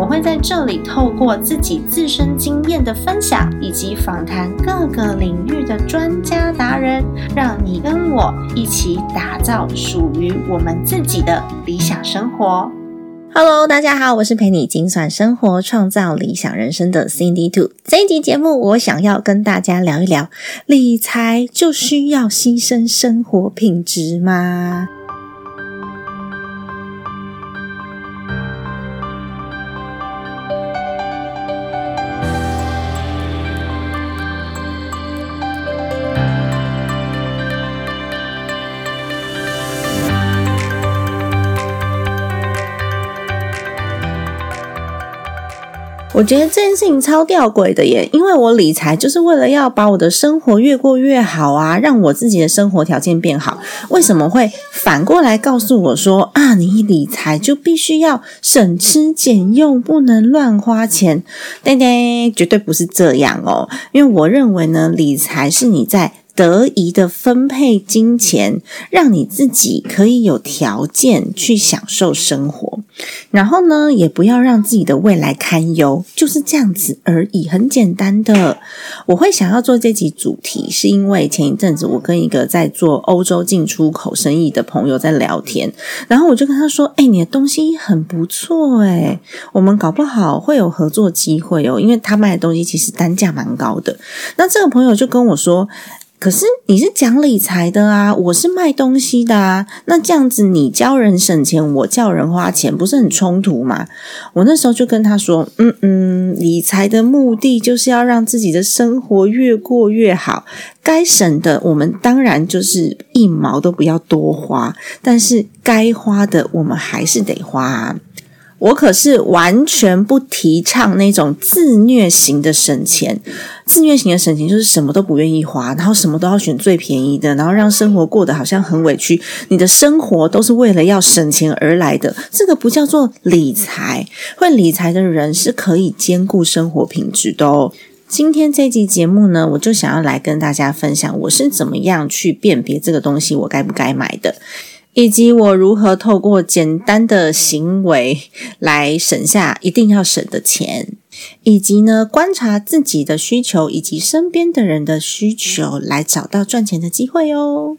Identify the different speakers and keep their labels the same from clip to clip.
Speaker 1: 我会在这里透过自己自身经验的分享，以及访谈各个领域的专家达人，让你跟我一起打造属于我们自己的理想生活。Hello，大家好，我是陪你精算生活、创造理想人生的 Cindy Two。这一集节目，我想要跟大家聊一聊：理财就需要牺牲生活品质吗？我觉得这件事情超吊诡的耶，因为我理财就是为了要把我的生活越过越好啊，让我自己的生活条件变好。为什么会反过来告诉我说啊，你理财就必须要省吃俭用，不能乱花钱？对对，绝对不是这样哦。因为我认为呢，理财是你在。得宜的分配金钱，让你自己可以有条件去享受生活，然后呢，也不要让自己的未来堪忧，就是这样子而已，很简单的。我会想要做这集主题，是因为前一阵子我跟一个在做欧洲进出口生意的朋友在聊天，然后我就跟他说：“哎，你的东西很不错，哎，我们搞不好会有合作机会哦，因为他卖的东西其实单价蛮高的。”那这个朋友就跟我说。可是你是讲理财的啊，我是卖东西的啊，那这样子你教人省钱，我叫人花钱，不是很冲突吗？我那时候就跟他说，嗯嗯，理财的目的就是要让自己的生活越过越好，该省的我们当然就是一毛都不要多花，但是该花的我们还是得花。我可是完全不提倡那种自虐型的省钱。自虐型的省钱就是什么都不愿意花，然后什么都要选最便宜的，然后让生活过得好像很委屈。你的生活都是为了要省钱而来的，这个不叫做理财。会理财的人是可以兼顾生活品质的哦。今天这集节目呢，我就想要来跟大家分享我是怎么样去辨别这个东西我该不该买的。以及我如何透过简单的行为来省下一定要省的钱，以及呢观察自己的需求以及身边的人的需求，来找到赚钱的机会哦。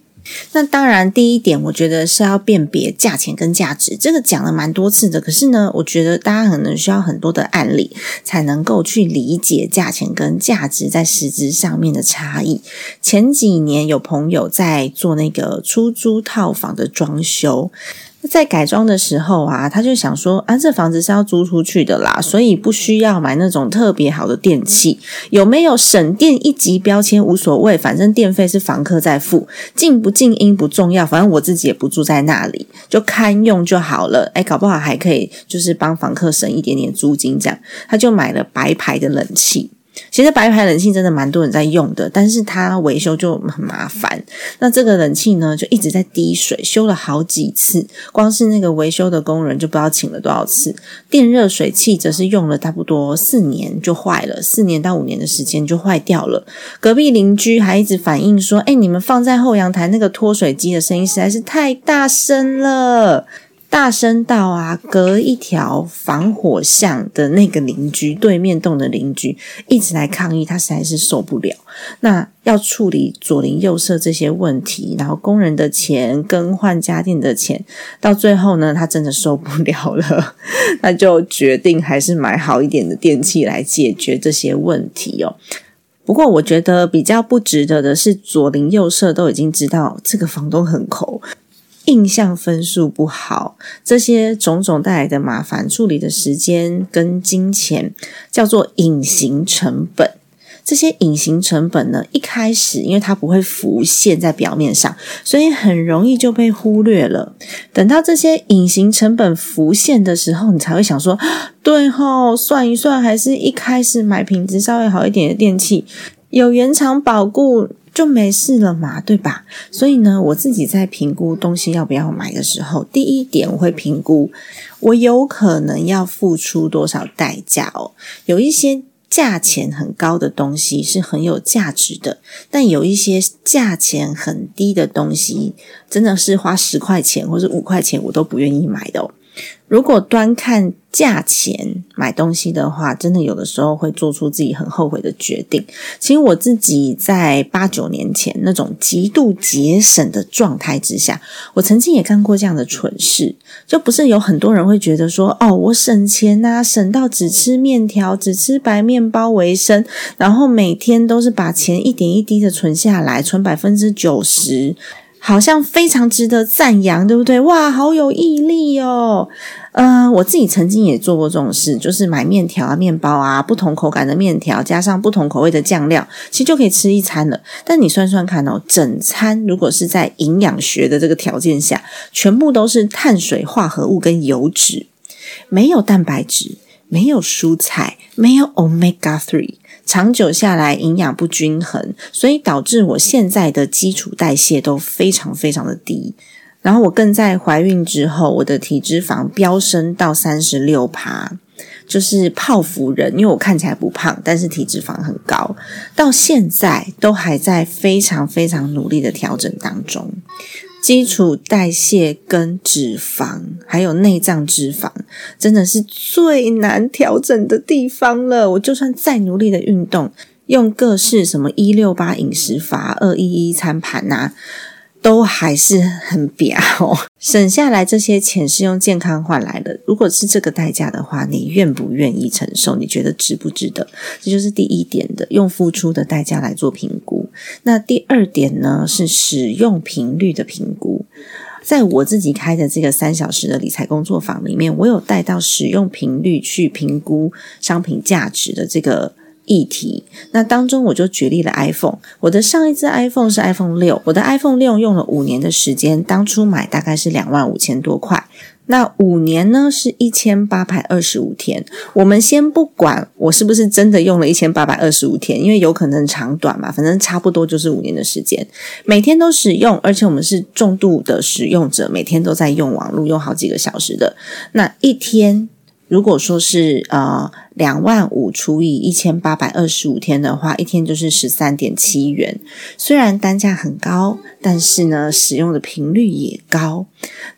Speaker 1: 那当然，第一点，我觉得是要辨别价钱跟价值，这个讲了蛮多次的。可是呢，我觉得大家可能需要很多的案例，才能够去理解价钱跟价值在实质上面的差异。前几年有朋友在做那个出租套房的装修。在改装的时候啊，他就想说啊，这房子是要租出去的啦，所以不需要买那种特别好的电器。有没有省电一级标签无所谓，反正电费是房客在付，静不静音不重要，反正我自己也不住在那里，就堪用就好了。哎，搞不好还可以就是帮房客省一点点租金，这样他就买了白牌的冷气。其实白牌冷气真的蛮多人在用的，但是它维修就很麻烦。那这个冷气呢，就一直在滴水，修了好几次，光是那个维修的工人就不知道请了多少次。电热水器则是用了差不多四年就坏了，四年到五年的时间就坏掉了。隔壁邻居还一直反映说：“哎，你们放在后阳台那个脱水机的声音实在是太大声了。”大声到啊，隔一条防火巷的那个邻居，对面栋的邻居一直来抗议，他实在是受不了。那要处理左邻右舍这些问题，然后工人的钱、更换家电的钱，到最后呢，他真的受不了了，那就决定还是买好一点的电器来解决这些问题哦。不过，我觉得比较不值得的是，左邻右舍都已经知道这个房东很抠。印象分数不好，这些种种带来的麻烦，处理的时间跟金钱，叫做隐形成本。这些隐形成本呢，一开始因为它不会浮现在表面上，所以很容易就被忽略了。等到这些隐形成本浮现的时候，你才会想说：对吼，算一算，还是一开始买品质稍微好一点的电器。有原厂保固，就没事了嘛，对吧？所以呢，我自己在评估东西要不要买的时候，第一点我会评估我有可能要付出多少代价哦。有一些价钱很高的东西是很有价值的，但有一些价钱很低的东西，真的是花十块钱或者五块钱我都不愿意买的哦。如果端看价钱买东西的话，真的有的时候会做出自己很后悔的决定。其实我自己在八九年前那种极度节省的状态之下，我曾经也干过这样的蠢事。就不是有很多人会觉得说，哦，我省钱呐，省到只吃面条、只吃白面包为生，然后每天都是把钱一点一滴的存下来，存百分之九十。好像非常值得赞扬，对不对？哇，好有毅力哦！嗯，我自己曾经也做过这种事，就是买面条啊、面包啊，不同口感的面条，加上不同口味的酱料，其实就可以吃一餐了。但你算算看哦，整餐如果是在营养学的这个条件下，全部都是碳水化合物跟油脂，没有蛋白质，没有蔬菜，没有 omega three。长久下来，营养不均衡，所以导致我现在的基础代谢都非常非常的低。然后我更在怀孕之后，我的体脂肪飙升到三十六趴，就是泡芙人。因为我看起来不胖，但是体脂肪很高，到现在都还在非常非常努力的调整当中。基础代谢跟脂肪，还有内脏脂肪，真的是最难调整的地方了。我就算再努力的运动，用各式什么一六八饮食法、二一一餐盘呐。都还是很表，省下来这些钱是用健康换来的。如果是这个代价的话，你愿不愿意承受？你觉得值不值得？这就是第一点的，用付出的代价来做评估。那第二点呢，是使用频率的评估。在我自己开的这个三小时的理财工作坊里面，我有带到使用频率去评估商品价值的这个。议题，那当中我就举例了 iPhone。我的上一支 iPhone 是 iPhone 六，我的 iPhone 六用了五年的时间，当初买大概是两万五千多块。那五年呢是一千八百二十五天。我们先不管我是不是真的用了一千八百二十五天，因为有可能长短嘛，反正差不多就是五年的时间，每天都使用，而且我们是重度的使用者，每天都在用网络，用好几个小时的。那一天。如果说是呃两万五除以一千八百二十五天的话，一天就是十三点七元。虽然单价很高，但是呢，使用的频率也高。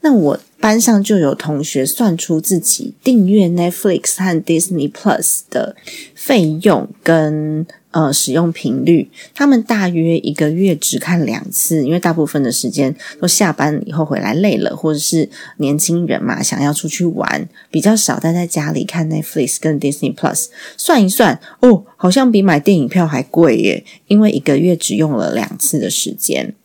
Speaker 1: 那我班上就有同学算出自己订阅 Netflix 和 Disney Plus 的费用跟。呃，使用频率，他们大约一个月只看两次，因为大部分的时间都下班以后回来累了，或者是年轻人嘛，想要出去玩，比较少待在家里看 Netflix 跟 Disney Plus。算一算，哦，好像比买电影票还贵耶，因为一个月只用了两次的时间。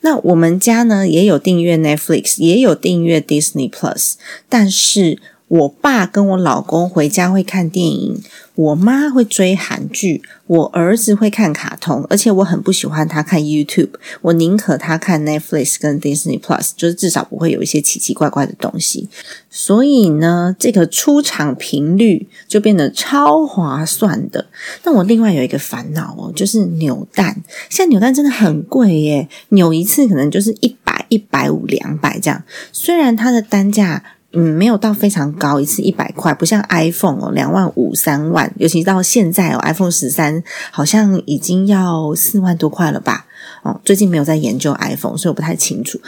Speaker 1: 那我们家呢，也有订阅 Netflix，也有订阅 Disney Plus，但是。我爸跟我老公回家会看电影，我妈会追韩剧，我儿子会看卡通，而且我很不喜欢他看 YouTube，我宁可他看 Netflix 跟 Disney Plus，就是至少不会有一些奇奇怪怪的东西。所以呢，这个出场频率就变得超划算的。那我另外有一个烦恼哦，就是扭蛋，现在扭蛋真的很贵耶，扭一次可能就是一百、一百五、两百这样，虽然它的单价。嗯，没有到非常高，一次一百块，不像 iPhone 哦，两万五、三万，尤其到现在哦，iPhone 十三好像已经要四万多块了吧？哦，最近没有在研究 iPhone，所以我不太清楚。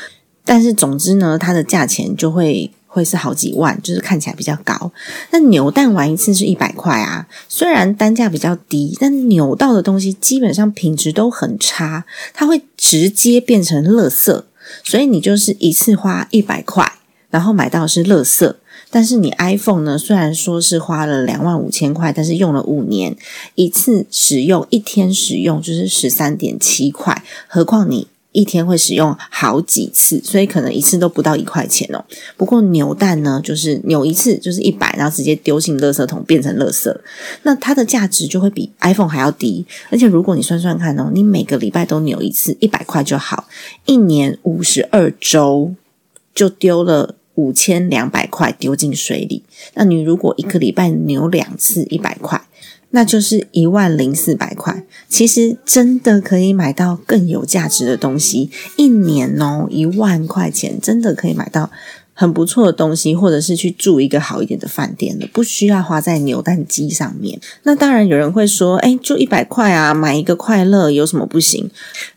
Speaker 1: 但是总之呢，它的价钱就会会是好几万，就是看起来比较高。那扭蛋玩一次是一百块啊，虽然单价比较低，但扭到的东西基本上品质都很差，它会直接变成垃圾，所以你就是一次花一百块。然后买到是垃圾，但是你 iPhone 呢？虽然说是花了两万五千块，但是用了五年，一次使用一天使用就是十三点七块，何况你一天会使用好几次，所以可能一次都不到一块钱哦。不过扭蛋呢，就是扭一次就是一百，然后直接丢进垃圾桶变成垃圾，那它的价值就会比 iPhone 还要低。而且如果你算算看哦，你每个礼拜都扭一次，一百块就好，一年五十二周就丢了。五千两百块丢进水里，那你如果一个礼拜扭两次一百块，那就是一万零四百块。其实真的可以买到更有价值的东西，一年哦一万块钱真的可以买到。很不错的东西，或者是去住一个好一点的饭店了，不需要花在扭蛋机上面。那当然有人会说，哎，就一百块啊，买一个快乐有什么不行？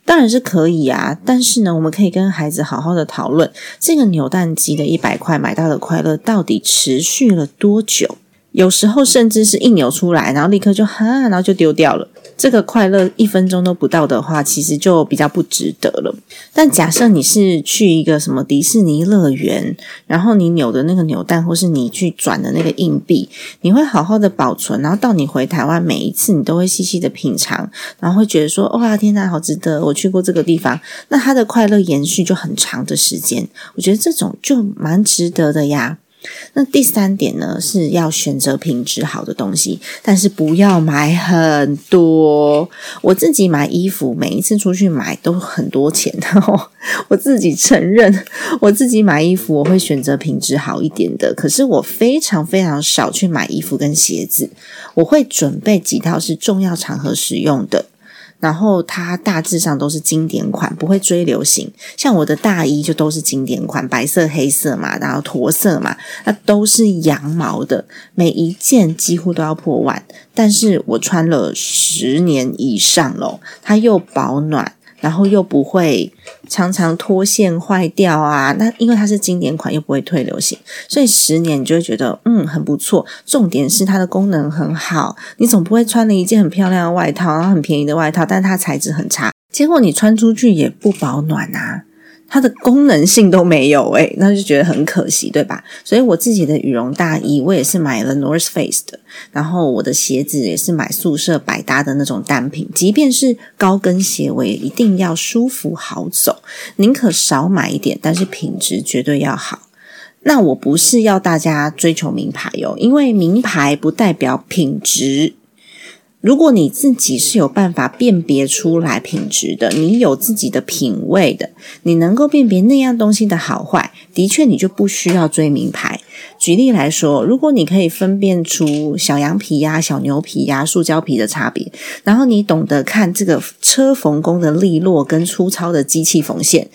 Speaker 1: 当然是可以啊，但是呢，我们可以跟孩子好好的讨论，这个扭蛋机的一百块买到的快乐到底持续了多久？有时候甚至是一扭出来，然后立刻就哈，然后就丢掉了。这个快乐一分钟都不到的话，其实就比较不值得了。但假设你是去一个什么迪士尼乐园，然后你扭的那个扭蛋，或是你去转的那个硬币，你会好好的保存，然后到你回台湾每一次，你都会细细的品尝，然后会觉得说哇，天呐，好值得！我去过这个地方，那它的快乐延续就很长的时间。我觉得这种就蛮值得的呀。那第三点呢，是要选择品质好的东西，但是不要买很多。我自己买衣服，每一次出去买都很多钱哦。我自己承认，我自己买衣服我会选择品质好一点的，可是我非常非常少去买衣服跟鞋子。我会准备几套是重要场合使用的。然后它大致上都是经典款，不会追流行。像我的大衣就都是经典款，白色、黑色嘛，然后驼色嘛，那都是羊毛的，每一件几乎都要破万。但是我穿了十年以上了，它又保暖。然后又不会常常脱线坏掉啊，那因为它是经典款又不会退流行，所以十年你就会觉得嗯很不错。重点是它的功能很好，你总不会穿了一件很漂亮的外套，然后很便宜的外套，但它材质很差，结果你穿出去也不保暖啊。它的功能性都没有诶，那就觉得很可惜，对吧？所以我自己的羽绒大衣，我也是买了 North Face 的，然后我的鞋子也是买宿舍百搭的那种单品，即便是高跟鞋，我也一定要舒服好走，宁可少买一点，但是品质绝对要好。那我不是要大家追求名牌哟，因为名牌不代表品质。如果你自己是有办法辨别出来品质的，你有自己的品味的，你能够辨别那样东西的好坏，的确你就不需要追名牌。举例来说，如果你可以分辨出小羊皮呀、小牛皮呀、塑胶皮的差别，然后你懂得看这个车缝工的利落跟粗糙的机器缝线，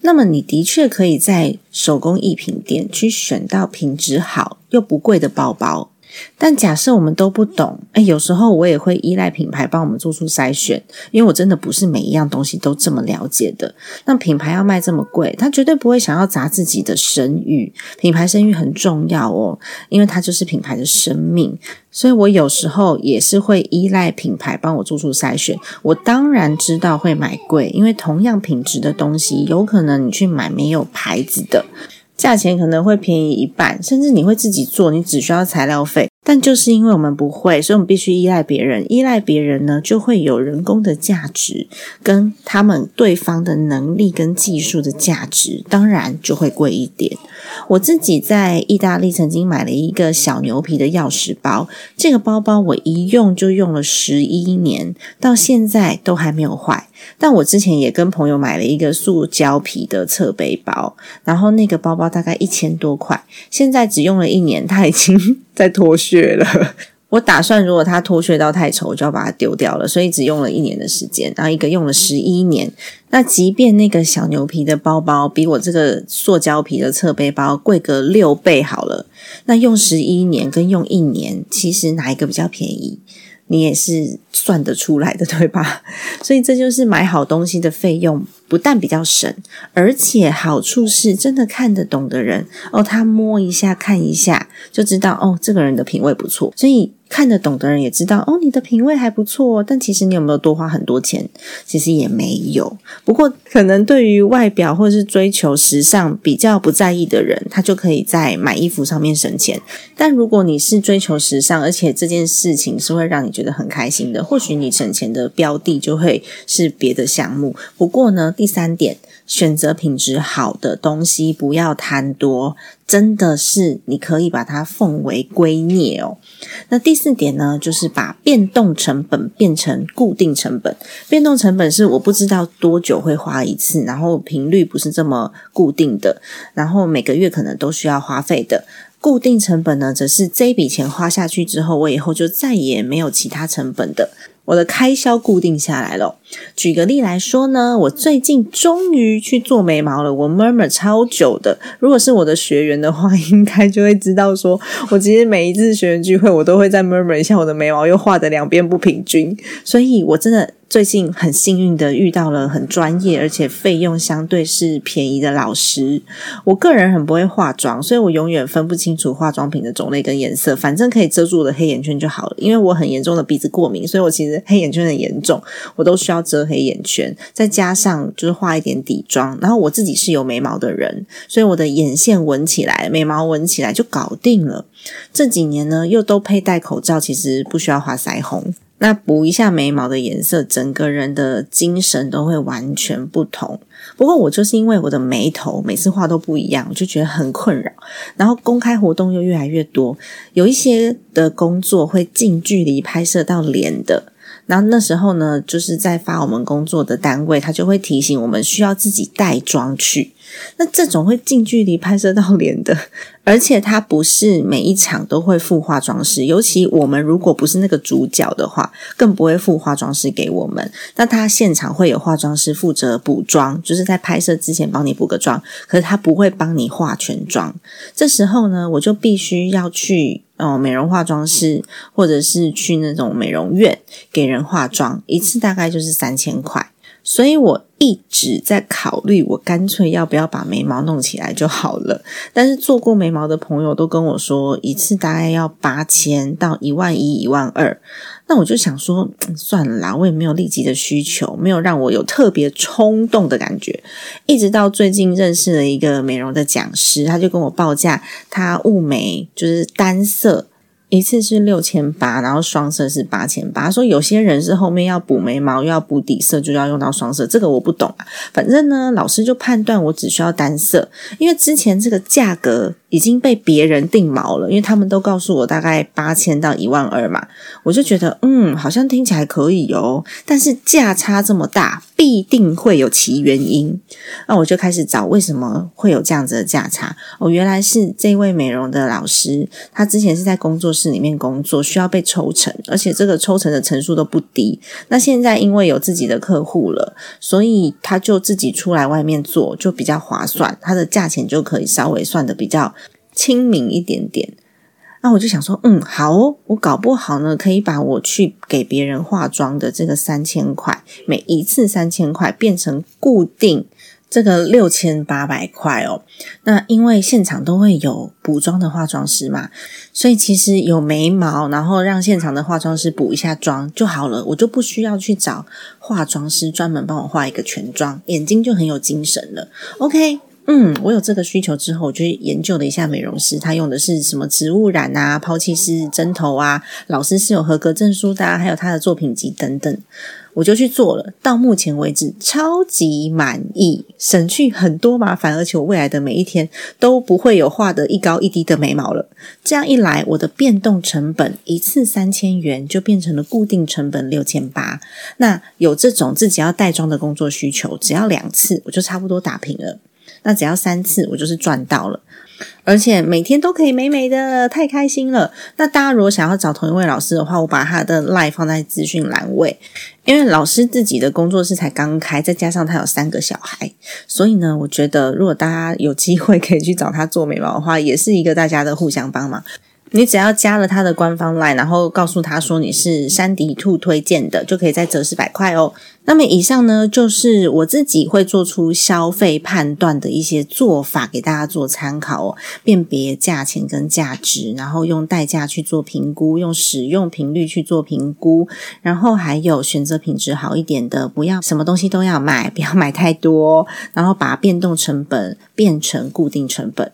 Speaker 1: 那么你的确可以在手工艺品店去选到品质好又不贵的包包。但假设我们都不懂，哎，有时候我也会依赖品牌帮我们做出筛选，因为我真的不是每一样东西都这么了解的。那品牌要卖这么贵，他绝对不会想要砸自己的声誉。品牌声誉很重要哦，因为它就是品牌的生命。所以我有时候也是会依赖品牌帮我做出筛选。我当然知道会买贵，因为同样品质的东西，有可能你去买没有牌子的。价钱可能会便宜一半，甚至你会自己做，你只需要材料费。但就是因为我们不会，所以我们必须依赖别人。依赖别人呢，就会有人工的价值，跟他们对方的能力跟技术的价值，当然就会贵一点。我自己在意大利曾经买了一个小牛皮的钥匙包，这个包包我一用就用了十一年，到现在都还没有坏。但我之前也跟朋友买了一个塑胶皮的侧背包，然后那个包包大概一千多块，现在只用了一年，它已经在脱屑了。我打算如果它脱屑到太丑，我就要把它丢掉了，所以只用了一年的时间，然后一个用了十一年。那即便那个小牛皮的包包比我这个塑胶皮的侧背包贵个六倍好了，那用十一年跟用一年，其实哪一个比较便宜？你也是算得出来的，对吧？所以这就是买好东西的费用，不但比较省，而且好处是真的看得懂的人哦，他摸一下看一下就知道哦，这个人的品味不错，所以。看得懂的人也知道哦，你的品味还不错，但其实你有没有多花很多钱？其实也没有。不过可能对于外表或者是追求时尚比较不在意的人，他就可以在买衣服上面省钱。但如果你是追求时尚，而且这件事情是会让你觉得很开心的，或许你省钱的标的就会是别的项目。不过呢，第三点选择品质好的东西，不要贪多，真的是你可以把它奉为圭臬哦。那第四点呢，就是把变动成本变成固定成本。变动成本是我不知道多久会花一次，然后频率不是这么固定的，然后每个月可能都需要花费的。固定成本呢，则是这一笔钱花下去之后，我以后就再也没有其他成本的。我的开销固定下来了。举个例来说呢，我最近终于去做眉毛了。我 murmur 超久的，如果是我的学员的话，应该就会知道，说我其实每一次学员聚会，我都会在 murmur 一下我的眉毛又画的两边不平均，所以我真的。最近很幸运的遇到了很专业而且费用相对是便宜的老师。我个人很不会化妆，所以我永远分不清楚化妆品的种类跟颜色，反正可以遮住我的黑眼圈就好了。因为我很严重的鼻子过敏，所以我其实黑眼圈很严重，我都需要遮黑眼圈，再加上就是画一点底妆。然后我自己是有眉毛的人，所以我的眼线纹起来，眉毛纹起来就搞定了。这几年呢，又都佩戴口罩，其实不需要画腮红。那补一下眉毛的颜色，整个人的精神都会完全不同。不过我就是因为我的眉头每次画都不一样，我就觉得很困扰。然后公开活动又越来越多，有一些的工作会近距离拍摄到脸的。然后那时候呢，就是在发我们工作的单位，他就会提醒我们需要自己带妆去。那这种会近距离拍摄到脸的，而且它不是每一场都会付化妆师，尤其我们如果不是那个主角的话，更不会付化妆师给我们。那他现场会有化妆师负责补妆，就是在拍摄之前帮你补个妆，可是他不会帮你化全妆。这时候呢，我就必须要去哦美容化妆师，或者是去那种美容院给人化妆，一次大概就是三千块。所以我一直在考虑，我干脆要不要把眉毛弄起来就好了。但是做过眉毛的朋友都跟我说，一次大概要八千到一万一、一万二。那我就想说，算了啦，我也没有立即的需求，没有让我有特别冲动的感觉。一直到最近认识了一个美容的讲师，他就跟我报价，他雾眉就是单色。一次是六千八，然后双色是八千八。说有些人是后面要补眉毛又要补底色，就要用到双色，这个我不懂啊。反正呢，老师就判断我只需要单色，因为之前这个价格。已经被别人定毛了，因为他们都告诉我大概八千到一万二嘛，我就觉得嗯，好像听起来可以哦。但是价差这么大，必定会有其原因。那我就开始找为什么会有这样子的价差。哦，原来是这位美容的老师，他之前是在工作室里面工作，需要被抽成，而且这个抽成的层数都不低。那现在因为有自己的客户了，所以他就自己出来外面做，就比较划算，他的价钱就可以稍微算的比较。亲民一点点，那我就想说，嗯，好哦，我搞不好呢，可以把我去给别人化妆的这个三千块，每一次三千块变成固定这个六千八百块哦。那因为现场都会有补妆的化妆师嘛，所以其实有眉毛，然后让现场的化妆师补一下妆就好了，我就不需要去找化妆师专门帮我画一个全妆，眼睛就很有精神了。OK。嗯，我有这个需求之后，我就研究了一下美容师，他用的是什么植物染啊、抛弃式针头啊，老师是有合格证书的，还有他的作品集等等，我就去做了。到目前为止，超级满意，省去很多麻烦，而且我未来的每一天都不会有画的一高一低的眉毛了。这样一来，我的变动成本一次三千元就变成了固定成本六千八。那有这种自己要带妆的工作需求，只要两次，我就差不多打平了。那只要三次，我就是赚到了，而且每天都可以美美的，太开心了。那大家如果想要找同一位老师的话，我把他的 line 放在资讯栏位，因为老师自己的工作室才刚开，再加上他有三个小孩，所以呢，我觉得如果大家有机会可以去找他做眉毛的话，也是一个大家的互相帮忙。你只要加了他的官方 line，然后告诉他说你是山迪兔推荐的，就可以再折十百块哦。那么以上呢，就是我自己会做出消费判断的一些做法，给大家做参考哦。辨别价钱跟价值，然后用代价去做评估，用使用频率去做评估，然后还有选择品质好一点的，不要什么东西都要买，不要买太多，然后把变动成本变成固定成本。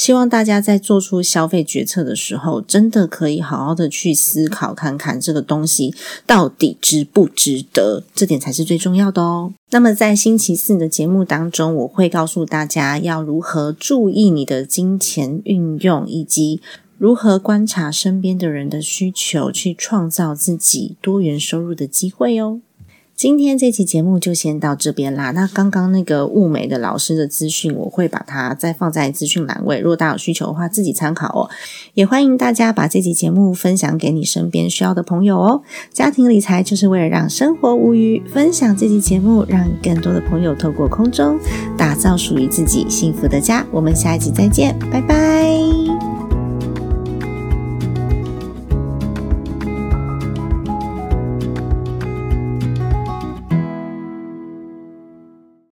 Speaker 1: 希望大家在做出消费决策的时候，真的可以好好的去思考看看这个东西到底值不值得，这点才是最重要的哦。那么在星期四的节目当中，我会告诉大家要如何注意你的金钱运用，以及如何观察身边的人的需求，去创造自己多元收入的机会哦。今天这期节目就先到这边啦。那刚刚那个物美的老师的资讯，我会把它再放在资讯栏位，如果大家有需求的话，自己参考哦。也欢迎大家把这期节目分享给你身边需要的朋友哦。家庭理财就是为了让生活无虞，分享这期节目，让更多的朋友透过空中打造属于自己幸福的家。我们下一集再见，拜拜。